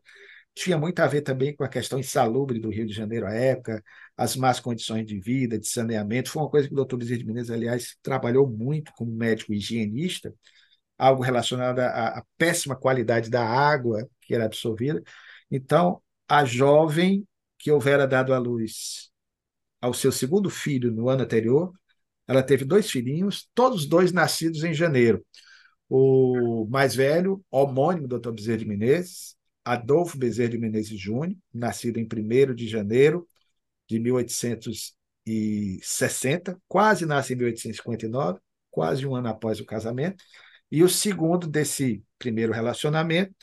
tinha muito a ver também com a questão insalubre do Rio de Janeiro à época, as más condições de vida, de saneamento. Foi uma coisa que o doutor Bezerra de Menezes, aliás, trabalhou muito como médico higienista, algo relacionado à, à péssima qualidade da água que era absorvida. Então, a jovem que houvera dado à luz ao seu segundo filho no ano anterior, ela teve dois filhinhos, todos dois nascidos em janeiro. O mais velho, homônimo do Dr. Bezerra de Menezes, Adolfo Bezerra de Menezes Júnior, nascido em 1 de janeiro de 1860, quase nasce em 1859, quase um ano após o casamento. E o segundo desse primeiro relacionamento,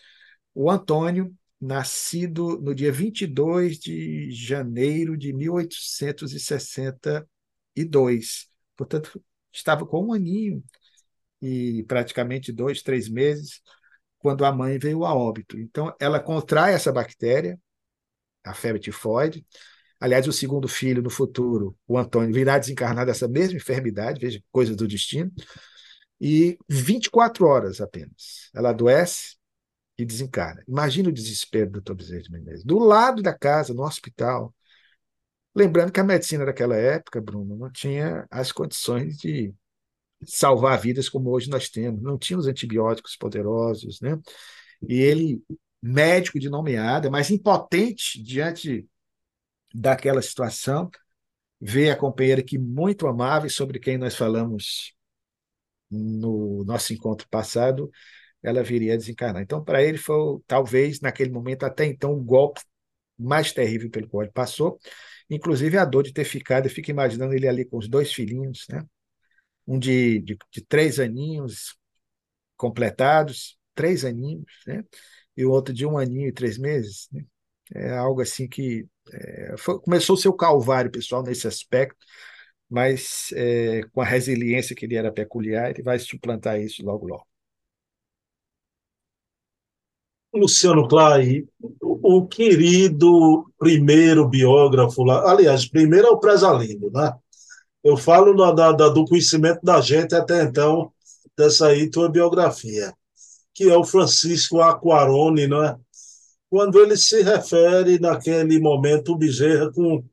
o Antônio, nascido no dia 22 de janeiro de 1862. Portanto, estava com um aninho e praticamente dois, três meses quando a mãe veio a óbito. Então, ela contrai essa bactéria, a febre tifoide. Aliás, o segundo filho no futuro, o Antônio, virá desencarnar dessa mesma enfermidade, veja, coisa do destino, e 24 horas apenas. Ela adoece, e desencarna. Imagina o desespero do Dr. Bezerra de Menezes. Do lado da casa, no hospital. Lembrando que a medicina daquela época, Bruno, não tinha as condições de salvar vidas como hoje nós temos. Não tinha os antibióticos poderosos, né? E ele, médico de nomeada, mas impotente diante daquela situação, vê a companheira que muito amava e sobre quem nós falamos no nosso encontro passado, ela viria a desencarnar. Então, para ele, foi talvez, naquele momento, até então, o golpe mais terrível pelo qual ele passou. Inclusive a dor de ter ficado, eu fico imaginando ele ali com os dois filhinhos, né? um de, de, de três aninhos completados, três aninhos, né? e o outro de um aninho e três meses. Né? É algo assim que é, foi, começou o seu calvário pessoal nesse aspecto, mas é, com a resiliência que ele era peculiar, ele vai suplantar isso logo, logo. Luciano Clay, o querido primeiro biógrafo lá, aliás, primeiro é o Presalindo, né? Eu falo da, da, do conhecimento da gente até então, dessa aí tua biografia, que é o Francisco Aquarone, né? Quando ele se refere naquele momento, o Bezerra, com,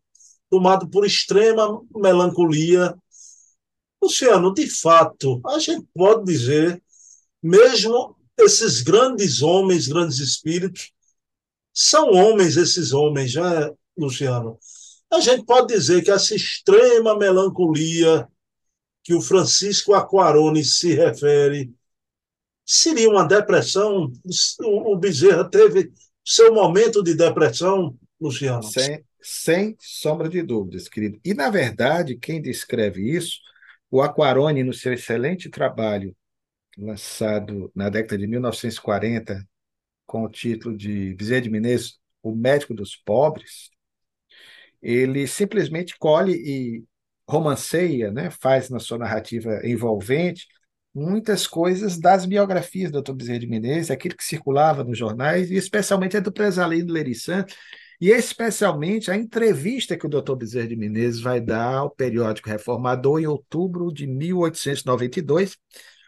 tomado por extrema melancolia. Luciano, de fato, a gente pode dizer, mesmo esses grandes homens, grandes espíritos, são homens esses homens, já, Luciano? A gente pode dizer que essa extrema melancolia que o Francisco Aquarone se refere seria uma depressão? O Bezerra teve seu momento de depressão, Luciano? Sem, sem sombra de dúvidas, querido. E, na verdade, quem descreve isso, o Aquarone, no seu excelente trabalho lançado na década de 1940 com o título de Bezerra de Menezes, o médico dos pobres, ele simplesmente colhe e romanceia, né, faz na sua narrativa envolvente muitas coisas das biografias do Dr. Bezerra de Menezes, aquilo que circulava nos jornais, e especialmente a do Presalino Lerissan, e especialmente a entrevista que o Dr. Bezerra de Menezes vai dar ao periódico Reformador em outubro de 1892,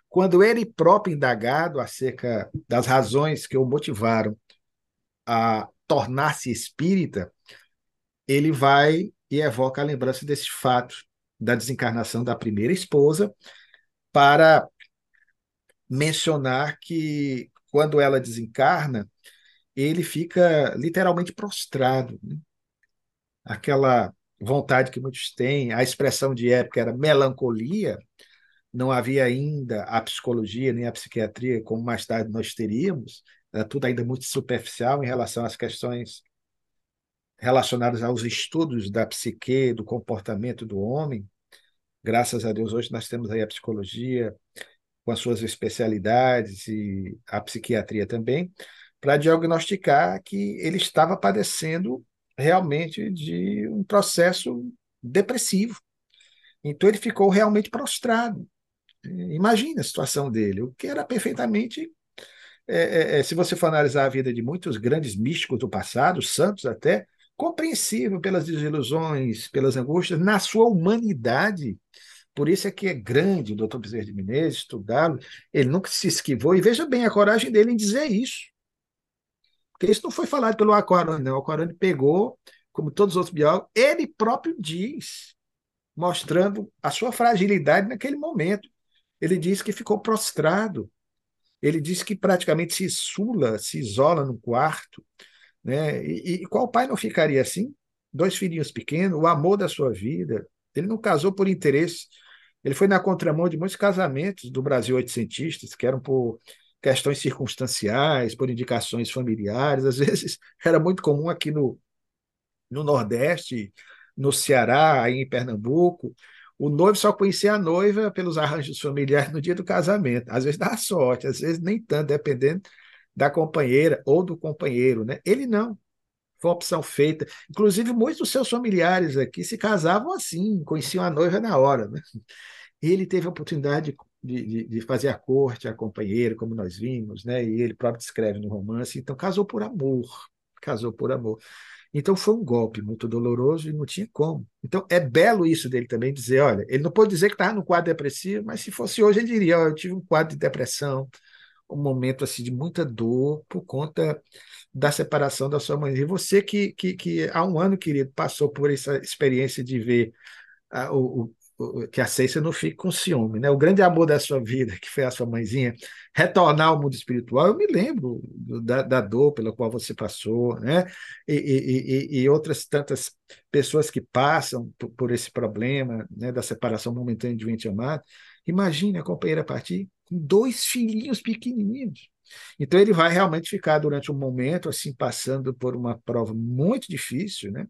quando ele próprio indagado acerca das razões que o motivaram a tornar-se espírita, ele vai e evoca a lembrança desse fato da desencarnação da primeira esposa para mencionar que quando ela desencarna, ele fica literalmente prostrado. Né? Aquela vontade que muitos têm, a expressão de época era melancolia, não havia ainda a psicologia nem a psiquiatria, como mais tarde nós teríamos, era tudo ainda muito superficial em relação às questões relacionadas aos estudos da psique, do comportamento do homem. Graças a Deus, hoje nós temos aí a psicologia com as suas especialidades e a psiquiatria também, para diagnosticar que ele estava padecendo realmente de um processo depressivo. Então ele ficou realmente prostrado. Imagine a situação dele, o que era perfeitamente. É, é, é, se você for analisar a vida de muitos grandes místicos do passado, santos até, compreensível pelas desilusões, pelas angústias, na sua humanidade. Por isso é que é grande o doutor Bezerra de Menezes, estudá-lo. Ele nunca se esquivou, e veja bem a coragem dele em dizer isso. Porque isso não foi falado pelo Aquarone, não. O Aquarone pegou, como todos os outros biólogos, ele próprio diz, mostrando a sua fragilidade naquele momento. Ele diz que ficou prostrado. Ele disse que praticamente se isula, se isola no quarto. Né? E, e qual pai não ficaria assim? Dois filhinhos pequenos, o amor da sua vida. Ele não casou por interesse. Ele foi na contramão de muitos casamentos do Brasil oitocentistas, que eram por questões circunstanciais, por indicações familiares. Às vezes era muito comum aqui no, no Nordeste, no Ceará, em Pernambuco, o noivo só conhecia a noiva pelos arranjos familiares no dia do casamento. Às vezes dá sorte, às vezes nem tanto, dependendo da companheira ou do companheiro. Né? Ele não. Foi uma opção feita. Inclusive, muitos dos seus familiares aqui se casavam assim, conheciam a noiva na hora. Né? Ele teve a oportunidade de, de, de, fazer a corte, a companheira, como nós vimos, né? e ele próprio descreve no romance. Então, casou por amor. Casou por amor. Então foi um golpe muito doloroso e não tinha como. Então é belo isso dele também dizer, olha, ele não pode dizer que estava no quadro depressivo, mas se fosse hoje ele diria, oh, eu tive um quadro de depressão, um momento assim de muita dor por conta da separação da sua mãe. E você que, que, que há um ano, querido, passou por essa experiência de ver ah, o, que a Ceissa não fique com ciúme, né? O grande amor da sua vida, que foi a sua mãezinha, retornar ao mundo espiritual, eu me lembro da, da dor pela qual você passou, né? E, e, e, e outras tantas pessoas que passam por, por, esse problema, né? Da separação momentânea de um ente amado. Imagine a companheira partir com dois filhinhos pequenininhos. Então ele vai realmente ficar durante um momento assim passando por uma prova muito difícil, né?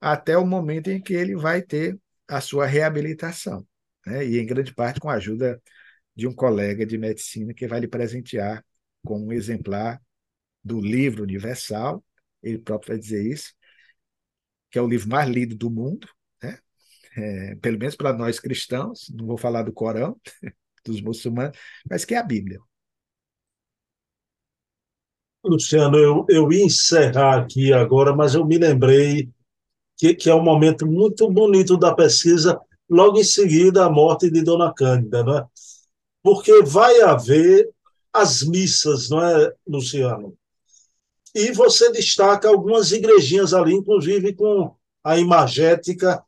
Até o momento em que ele vai ter a sua reabilitação, né? e em grande parte com a ajuda de um colega de medicina que vai lhe presentear com um exemplar do livro universal, ele próprio vai dizer isso, que é o livro mais lido do mundo, né? É, pelo menos para nós cristãos, não vou falar do Corão, dos muçulmanos, mas que é a Bíblia. Luciano, eu, eu ia encerrar aqui agora, mas eu me lembrei que, que é um momento muito bonito da pesquisa, logo em seguida a morte de Dona Cândida, não é? Porque vai haver as missas, não é, Luciano? E você destaca algumas igrejinhas ali, inclusive com a imagética,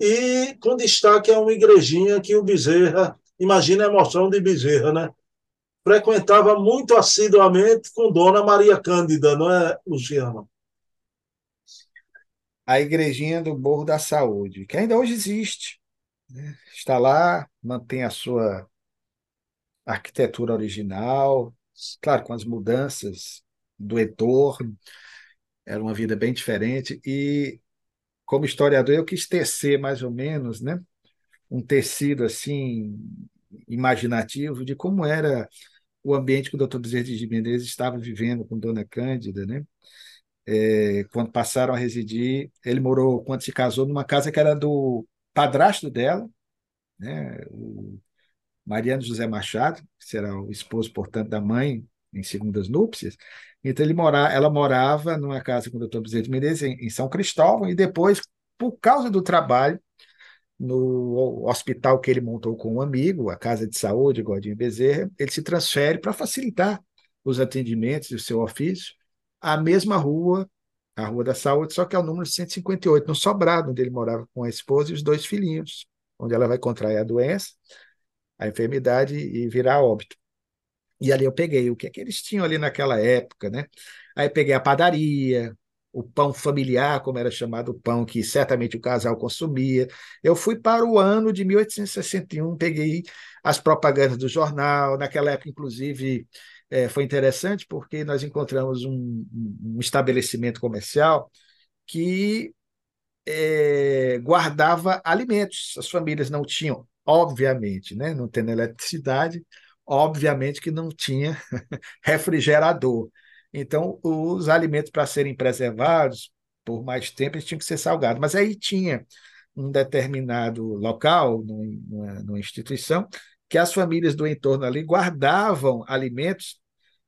e com destaque a uma igrejinha que o Bezerra, imagina a emoção de Bezerra, né? Frequentava muito assiduamente com Dona Maria Cândida, não é, Luciano? A igrejinha do Morro da Saúde, que ainda hoje existe. Né? Está lá, mantém a sua arquitetura original, claro, com as mudanças do entorno, era uma vida bem diferente. E, como historiador, eu quis tecer mais ou menos né, um tecido assim imaginativo de como era o ambiente que o Dr. Bezerra de Menezes estava vivendo com Dona Cândida, né? É, quando passaram a residir, ele morou, quando se casou, numa casa que era do padrasto dela, né, o Mariano José Machado, que será o esposo, portanto, da mãe em segundas núpcias. Então, ele mora, ela morava numa casa com o doutor Bezerra de Menezes, em, em São Cristóvão, e depois, por causa do trabalho, no hospital que ele montou com um amigo, a Casa de Saúde, Godinho Bezerra, ele se transfere para facilitar os atendimentos e o seu ofício a mesma rua, a Rua da Saúde, só que é o número 158, no Sobrado, onde ele morava com a esposa e os dois filhinhos, onde ela vai contrair a doença, a enfermidade e virar óbito. E ali eu peguei o que é que eles tinham ali naquela época, né? Aí peguei a padaria, o pão familiar, como era chamado o pão que certamente o casal consumia. Eu fui para o ano de 1861, peguei as propagandas do jornal, naquela época, inclusive, é, foi interessante porque nós encontramos um, um estabelecimento comercial que é, guardava alimentos. As famílias não tinham, obviamente, né, não tendo eletricidade, obviamente que não tinha refrigerador. Então, os alimentos para serem preservados por mais tempo eles tinham que ser salgados. Mas aí tinha um determinado local, numa, numa instituição, que as famílias do entorno ali guardavam alimentos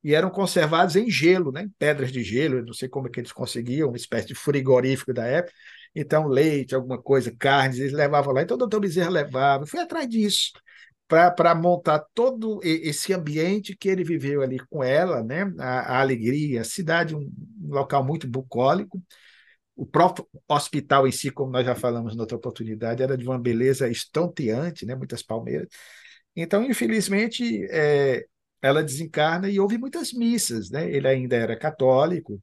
e eram conservados em gelo, né? em pedras de gelo, não sei como é que eles conseguiam, uma espécie de frigorífico da época. Então, leite, alguma coisa, carnes, eles levavam lá. Então, o doutor Bezerra levava. Eu fui atrás disso para montar todo esse ambiente que ele viveu ali com ela, né? a, a alegria, a cidade, um, local muito bucólico. O próprio hospital em si, como nós já falamos noutra oportunidade, era de uma beleza estonteante, né? muitas palmeiras. Então, infelizmente, é, ela desencarna e houve muitas missas, né? Ele ainda era católico,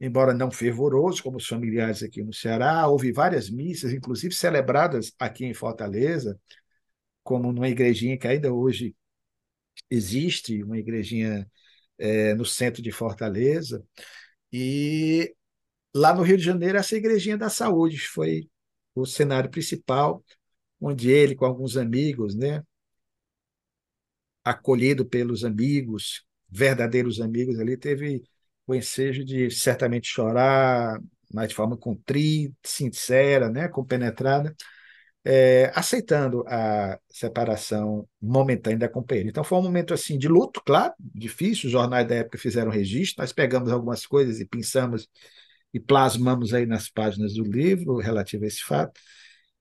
embora não fervoroso, como os familiares aqui no Ceará. Houve várias missas, inclusive celebradas aqui em Fortaleza, como numa igrejinha que ainda hoje existe, uma igrejinha é, no centro de Fortaleza. E lá no Rio de Janeiro, essa igrejinha da saúde foi o cenário principal, onde ele, com alguns amigos, né, acolhido pelos amigos, verdadeiros amigos ali, teve o ensejo de certamente chorar, mas de forma contrita, sincera, né, compenetrada, é, aceitando a separação momentânea da companheira. Então foi um momento assim de luto, claro, difícil. Os jornais da época fizeram registro. Nós pegamos algumas coisas e pensamos e plasmamos aí nas páginas do livro relativo a esse fato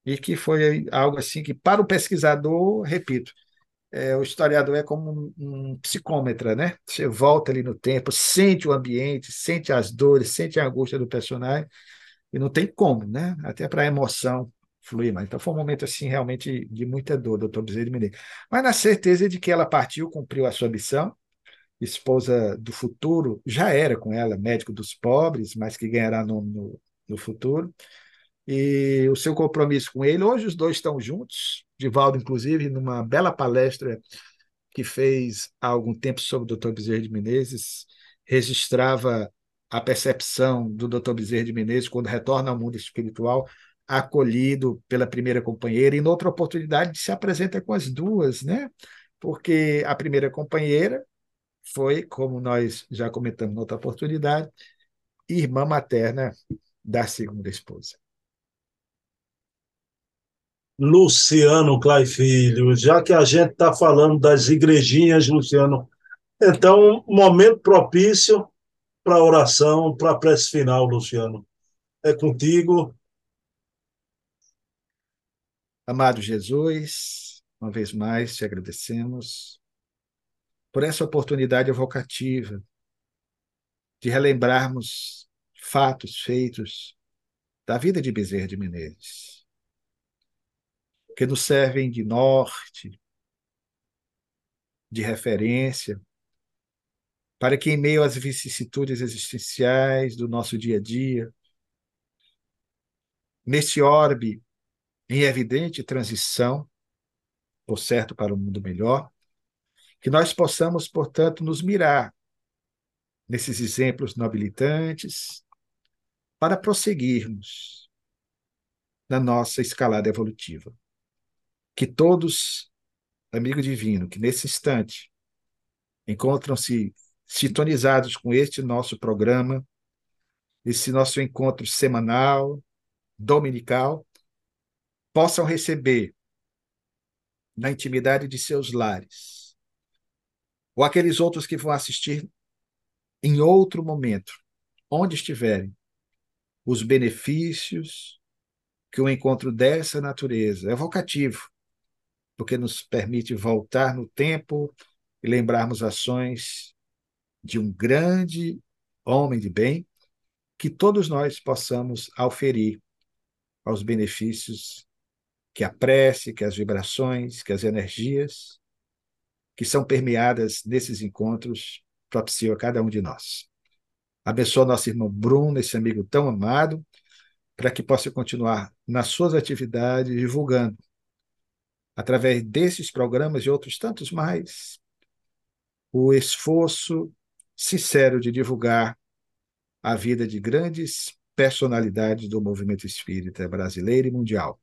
e que foi algo assim que para o pesquisador, repito, é, o historiador é como um, um psicômetra, né? Você volta ali no tempo, sente o ambiente, sente as dores, sente a angústia do personagem e não tem como, né? Até para a emoção fluir mais. Então foi um momento assim realmente de muita dor, doutor Bezerra de Menezes. Mas na certeza de que ela partiu, cumpriu a sua missão, esposa do futuro, já era com ela médico dos pobres, mas que ganhará nome no, no futuro. E o seu compromisso com ele, hoje os dois estão juntos, Divaldo, inclusive, numa bela palestra que fez há algum tempo sobre o Dr. Bezerra de Menezes, registrava a percepção do Dr. Bezerra de Menezes quando retorna ao mundo espiritual, acolhido pela primeira companheira, e noutra oportunidade se apresenta com as duas, né? Porque a primeira companheira foi, como nós já comentamos noutra oportunidade, irmã materna da segunda esposa. Luciano Clay Filho, já que a gente está falando das igrejinhas, Luciano, então, momento propício para oração, para a prece final, Luciano. É contigo. Amado Jesus, uma vez mais te agradecemos por essa oportunidade evocativa de relembrarmos fatos feitos da vida de Bezerra de Menezes, que nos servem de norte, de referência, para que, em meio às vicissitudes existenciais do nosso dia a dia, nesse orbe em evidente transição, por certo, para um mundo melhor, que nós possamos, portanto, nos mirar nesses exemplos nobilitantes para prosseguirmos na nossa escalada evolutiva. Que todos, amigo divino, que nesse instante encontram-se sintonizados com este nosso programa, esse nosso encontro semanal, dominical, possam receber na intimidade de seus lares, ou aqueles outros que vão assistir em outro momento, onde estiverem, os benefícios que o encontro dessa natureza é vocativo, porque nos permite voltar no tempo e lembrarmos ações de um grande homem de bem, que todos nós possamos auferir aos benefícios que a prece, que as vibrações, que as energias que são permeadas nesses encontros propiciam a cada um de nós. Abençoa nosso irmão Bruno, esse amigo tão amado, para que possa continuar nas suas atividades, divulgando, através desses programas e outros tantos mais, o esforço sincero de divulgar a vida de grandes personalidades do movimento espírita brasileiro e mundial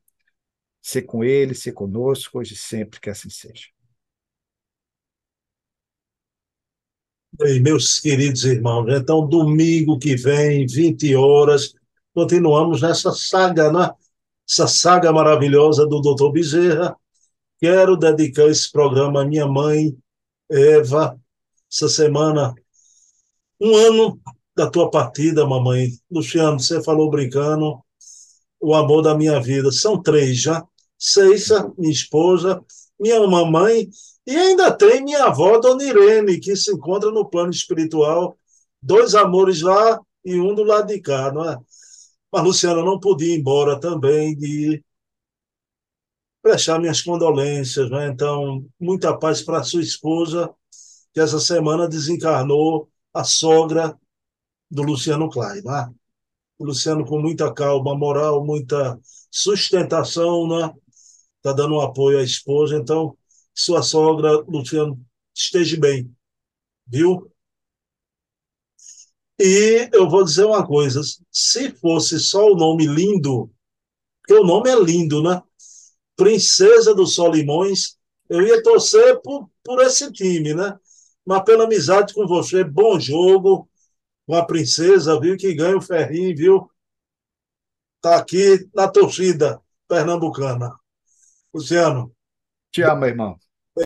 ser com ele, ser conosco, hoje e sempre que assim seja. E meus queridos irmãos, então domingo que vem, 20 horas, continuamos nessa saga, né? Essa saga maravilhosa do Dr. Bezerra. Quero dedicar esse programa à minha mãe, Eva. Essa semana, um ano da tua partida, mamãe. Luciano, você falou brincando, o amor da minha vida. São três já. Ceissa, minha esposa, minha mamãe, e ainda tem minha avó, Dona Irene, que se encontra no plano espiritual, dois amores lá e um do lado de cá, não é? Mas Luciana não podia ir embora também de prestar minhas condolências, né? Então, muita paz para sua esposa que essa semana desencarnou a sogra do Luciano Klein, né? O Luciano com muita calma moral, muita sustentação, né? Tá dando um apoio à esposa, então sua sogra, Luciano, esteja bem, viu? E eu vou dizer uma coisa: se fosse só o nome lindo, porque o nome é lindo, né? Princesa dos Solimões, eu ia torcer por, por esse time, né? Mas pela amizade com você, bom jogo com a princesa, viu? Que ganha o ferrinho, viu? Tá aqui na torcida pernambucana. Luciano. Te amo, irmão.